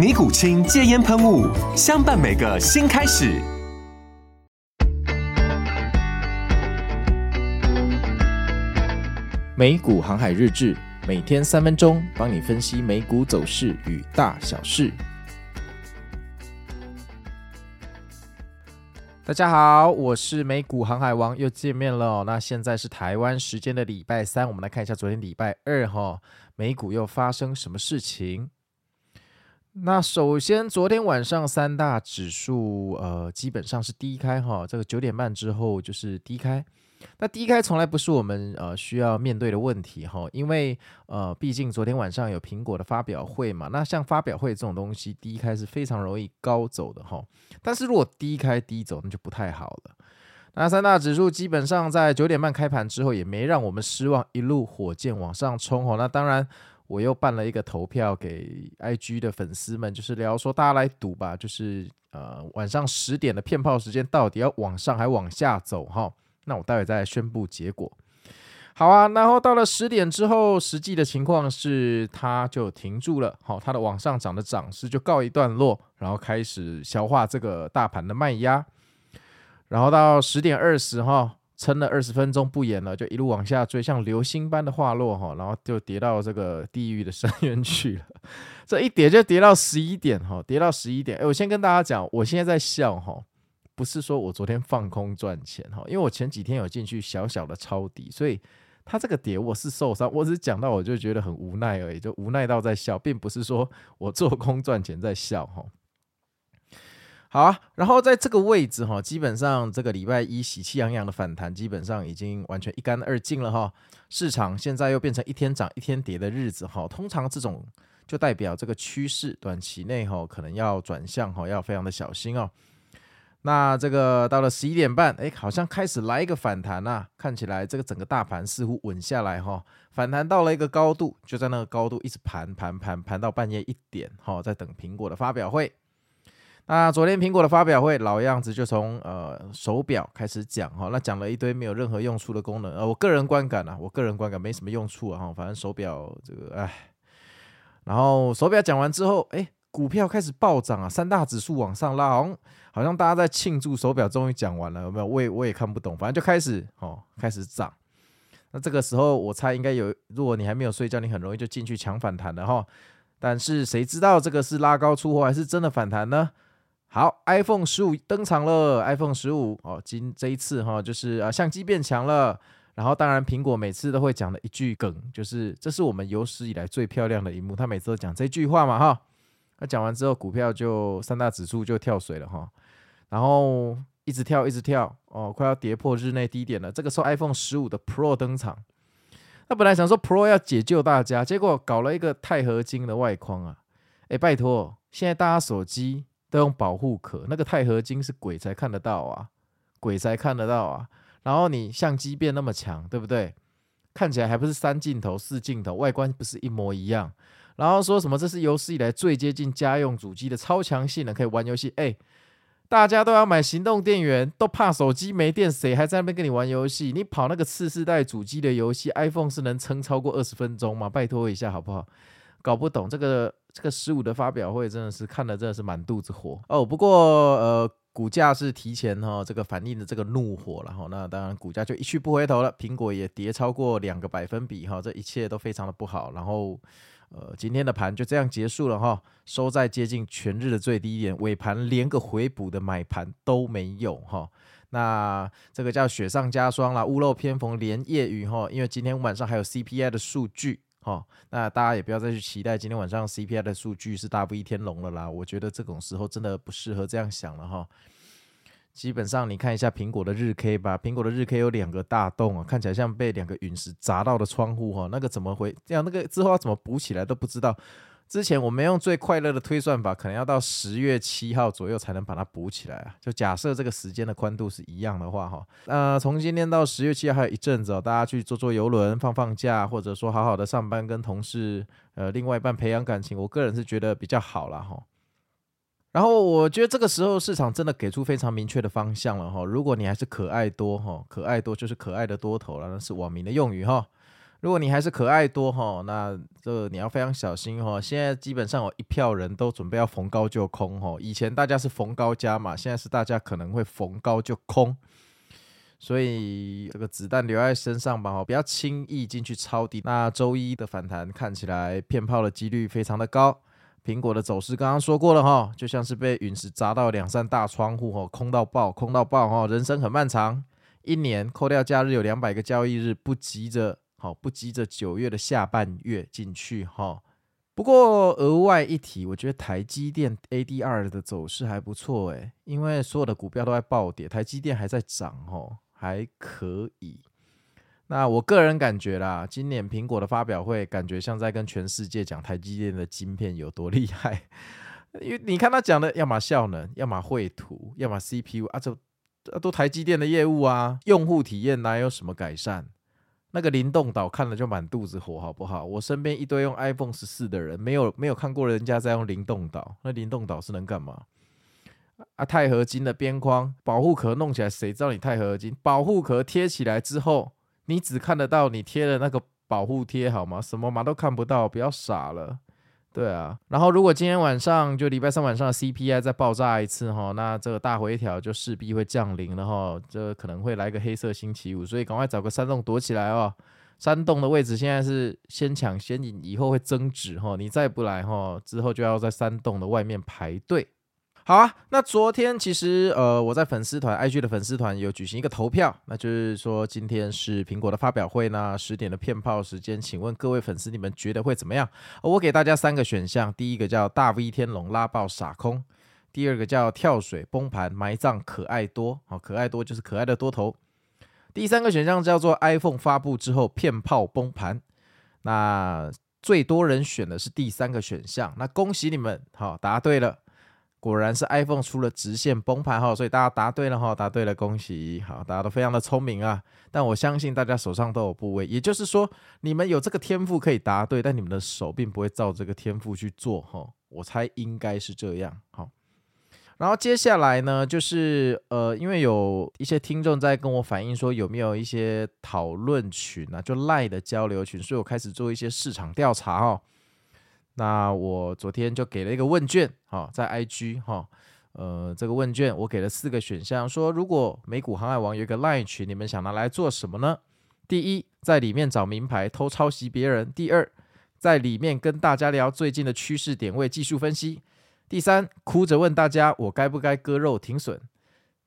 尼古清戒烟喷雾，相伴每个新开始。美股航海日志，每天三分钟，帮你分析美股走势与大小事。大家好，我是美股航海王，又见面了。那现在是台湾时间的礼拜三，我们来看一下昨天礼拜二哈，美股又发生什么事情？那首先，昨天晚上三大指数呃基本上是低开哈，这个九点半之后就是低开。那低开从来不是我们呃需要面对的问题哈，因为呃毕竟昨天晚上有苹果的发表会嘛。那像发表会这种东西，低开是非常容易高走的哈。但是如果低开低走，那就不太好了。那三大指数基本上在九点半开盘之后也没让我们失望，一路火箭往上冲哈。那当然。我又办了一个投票给 IG 的粉丝们，就是聊说大家来赌吧，就是呃晚上十点的骗炮时间到底要往上还往下走哈？那我待会再宣布结果。好啊，然后到了十点之后，实际的情况是它就停住了，好，它的往上涨的涨势就告一段落，然后开始消化这个大盘的卖压，然后到十点二十哈。撑了二十分钟不演了，就一路往下追，像流星般的滑落哈，然后就跌到这个地狱的深渊去了。这一跌就跌到十一点哈，跌到十一点。哎，我先跟大家讲，我现在在笑哈，不是说我昨天放空赚钱哈，因为我前几天有进去小小的抄底，所以它这个跌我是受伤，我只是讲到我就觉得很无奈而已，就无奈到在笑，并不是说我做空赚钱在笑哈。好啊，然后在这个位置哈，基本上这个礼拜一喜气洋洋的反弹，基本上已经完全一干二净了哈。市场现在又变成一天涨一天跌的日子哈，通常这种就代表这个趋势短期内哈可能要转向哈，要非常的小心哦。那这个到了十一点半，哎，好像开始来一个反弹呐，看起来这个整个大盘似乎稳下来哈，反弹到了一个高度，就在那个高度一直盘盘盘盘到半夜一点哈，在等苹果的发表会。那昨天苹果的发表会，老样子就从呃手表开始讲哈，那讲了一堆没有任何用处的功能，呃，我个人观感啊，我个人观感没什么用处啊哈，反正手表这个哎，然后手表讲完之后，哎，股票开始暴涨啊，三大指数往上拉，好像好像大家在庆祝手表终于讲完了，有没有？我也我也看不懂，反正就开始哦，开始涨。那这个时候我猜应该有，如果你还没有睡觉，你很容易就进去抢反弹了哈。但是谁知道这个是拉高出货还是真的反弹呢？好，iPhone 十五登场了。iPhone 十五哦，今这一次哈，就是啊，相机变强了。然后当然，苹果每次都会讲的一句梗，就是这是我们有史以来最漂亮的一幕。他每次都讲这句话嘛哈。那讲完之后，股票就三大指数就跳水了哈。然后一直跳，一直跳哦，快要跌破日内低点了。这个时候，iPhone 十五的 Pro 登场。那本来想说 Pro 要解救大家，结果搞了一个钛合金的外框啊。哎，拜托，现在大家手机。都用保护壳，那个钛合金是鬼才看得到啊，鬼才看得到啊。然后你相机变那么强，对不对？看起来还不是三镜头、四镜头，外观不是一模一样。然后说什么这是有史以来最接近家用主机的超强性能，可以玩游戏。哎，大家都要买行动电源，都怕手机没电，谁还在那边跟你玩游戏？你跑那个次世代主机的游戏，iPhone 是能撑超过二十分钟吗？拜托一下好不好？搞不懂这个。这个十五的发表会真的是看的真的是满肚子火哦，不过呃股价是提前哈、哦、这个反应的这个怒火然后那当然股价就一去不回头了，苹果也跌超过两个百分比哈、哦，这一切都非常的不好，然后呃，今天的盘就这样结束了哈，收在接近全日的最低点，尾盘连个回补的买盘都没有哈。那这个叫雪上加霜啦，屋漏偏逢连夜雨哈。因为今天晚上还有 CPI 的数据好，那大家也不要再去期待今天晚上 CPI 的数据是大不一天龙了啦。我觉得这种时候真的不适合这样想了哈。基本上你看一下苹果的日 K 吧，苹果的日 K 有两个大洞啊，看起来像被两个陨石砸到的窗户哈，那个怎么回这样？那个之后要怎么补起来都不知道。之前我们用最快乐的推算法，可能要到十月七号左右才能把它补起来啊。就假设这个时间的宽度是一样的话哈，呃，从今天到十月七号还有一阵子哦，大家去坐坐游轮、放放假，或者说好好的上班，跟同事呃另外一半培养感情，我个人是觉得比较好了哈。然后我觉得这个时候市场真的给出非常明确的方向了哈。如果你还是可爱多哈，可爱多就是可爱的多头了，那是网民的用语哈。如果你还是可爱多哈，那这你要非常小心哈。现在基本上有一票人都准备要逢高就空哈。以前大家是逢高加码，现在是大家可能会逢高就空，所以这个子弹留在身上吧哈，不要轻易进去抄底。那周一的反弹看起来骗炮的几率非常的高。苹果的走势刚刚说过了哈，就像是被陨石砸到两扇大窗户哈，空到爆，空到爆哈。人生很漫长，一年扣掉假日有两百个交易日，不急着好，不急着九月的下半月进去哈。不过额外一提，我觉得台积电 ADR 的走势还不错诶，因为所有的股票都在暴跌，台积电还在涨哦，还可以。那我个人感觉啦，今年苹果的发表会感觉像在跟全世界讲台积电的晶片有多厉害，因为你看他讲的，要么效能，要么绘图，要么 CPU 啊，这都台积电的业务啊，用户体验哪有什么改善？那个灵动岛看了就满肚子火，好不好？我身边一堆用 iPhone 十四的人，没有没有看过人家在用灵动岛，那灵动岛是能干嘛？啊，钛合金的边框保护壳弄起来，谁知道你钛合金？保护壳贴起来之后。你只看得到你贴的那个保护贴好吗？什么嘛都看不到，不要傻了。对啊，然后如果今天晚上就礼拜三晚上的 CPI 再爆炸一次哈，那这个大回调就势必会降临了哈，这可能会来个黑色星期五，所以赶快找个山洞躲起来哦。山洞的位置现在是先抢先赢，以后会增值哈，你再不来哈，之后就要在山洞的外面排队。好啊，那昨天其实呃，我在粉丝团 IG 的粉丝团有举行一个投票，那就是说今天是苹果的发表会呢，十点的骗炮时间，请问各位粉丝你们觉得会怎么样？我给大家三个选项，第一个叫大 V 天龙拉爆傻空，第二个叫跳水崩盘埋葬可爱多，好，可爱多就是可爱的多头，第三个选项叫做 iPhone 发布之后骗炮崩盘，那最多人选的是第三个选项，那恭喜你们，好，答对了。果然是 iPhone 出了直线崩盘哈，所以大家答对了哈，答对了，恭喜！好，大家都非常的聪明啊。但我相信大家手上都有部位，也就是说，你们有这个天赋可以答对，但你们的手并不会照这个天赋去做哈。我猜应该是这样。好，然后接下来呢，就是呃，因为有一些听众在跟我反映说，有没有一些讨论群啊，就赖的交流群，所以我开始做一些市场调查哈。那我昨天就给了一个问卷，哈，在 IG 哈，呃，这个问卷我给了四个选项，说如果美股航海王有一个 Line 群，你们想拿来做什么呢？第一，在里面找名牌偷抄袭别人；第二，在里面跟大家聊最近的趋势点位技术分析；第三，哭着问大家我该不该割肉停损；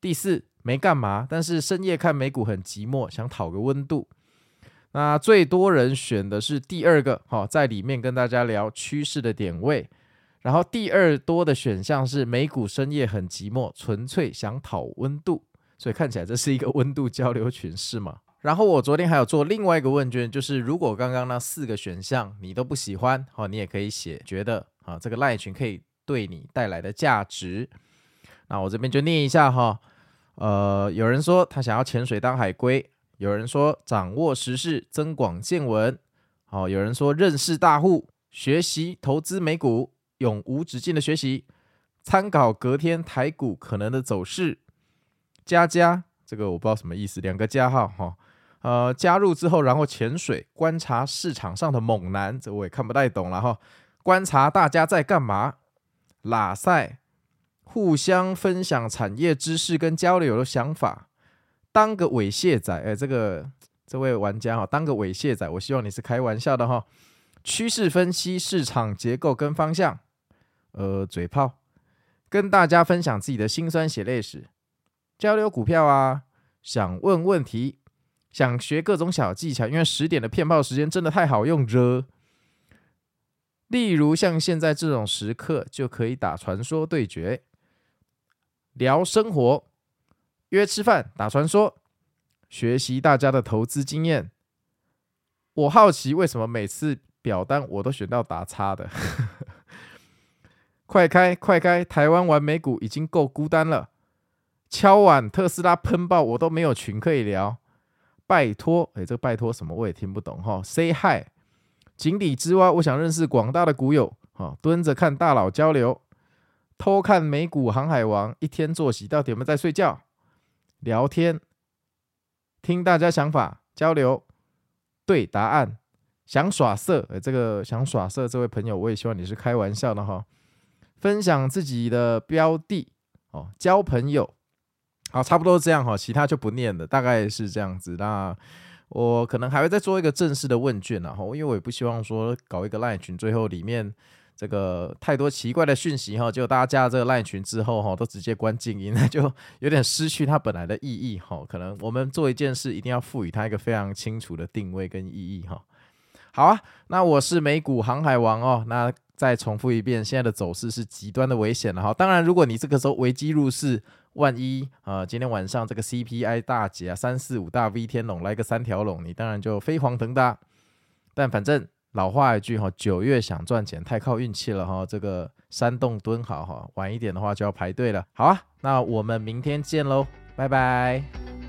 第四，没干嘛，但是深夜看美股很寂寞，想讨个温度。那最多人选的是第二个，好，在里面跟大家聊趋势的点位。然后第二多的选项是美股深夜很寂寞，纯粹想讨温度。所以看起来这是一个温度交流群，是吗？然后我昨天还有做另外一个问卷，就是如果刚刚那四个选项你都不喜欢，好，你也可以写觉得啊这个赖群可以对你带来的价值。那我这边就念一下哈，呃，有人说他想要潜水当海龟。有人说掌握时事，增广见闻。好，有人说认识大户，学习投资美股，永无止境的学习，参考隔天台股可能的走势。加加，这个我不知道什么意思，两个加号哈。呃，加入之后，然后潜水观察市场上的猛男，这我也看不太懂了哈。观察大家在干嘛，拉赛，互相分享产业知识跟交流的想法。当个猥亵仔，哎，这个这位玩家哈，当个猥亵仔，我希望你是开玩笑的哈。趋势分析、市场结构跟方向，呃，嘴炮，跟大家分享自己的辛酸血泪史，交流股票啊，想问问题，想学各种小技巧，因为十点的骗炮时间真的太好用了。例如像现在这种时刻，就可以打传说对决，聊生活，约吃饭，打传说，学习大家的投资经验。我好奇为什么每次表单我都选到打叉的？快开快开！台湾玩美股已经够孤单了，敲碗特斯拉喷爆，我都没有群可以聊。拜托，哎，这个拜托什么我也听不懂哈。Say hi，井底之蛙，我想认识广大的股友。哈，蹲着看大佬交流，偷看美股航海王，一天作息到底有没有在睡觉？聊天，听大家想法交流。对答案，想耍色，呃，这个想耍色这位朋友，我也希望你是开玩笑的哈。分享自己的标的哦，交朋友，好，差不多这样哈，其他就不念了，大概是这样子。那我可能还会再做一个正式的问卷然后，因为我也不希望说搞一个烂群，最后里面。这个太多奇怪的讯息哈，就大家加了这个赖群之后哈，都直接关静音，那就有点失去它本来的意义哈。可能我们做一件事，一定要赋予它一个非常清楚的定位跟意义哈。好啊，那我是美股航海王哦。那再重复一遍，现在的走势是极端的危险了哈。当然，如果你这个时候危机入市，万一啊、今天晚上这个 CPI 大跌啊，三四五大 V 天龙来个三条龙，你当然就飞黄腾达。但反正。老话一句哈，九月想赚钱太靠运气了哈。这个山洞蹲好哈，晚一点的话就要排队了。好啊，那我们明天见喽，拜拜。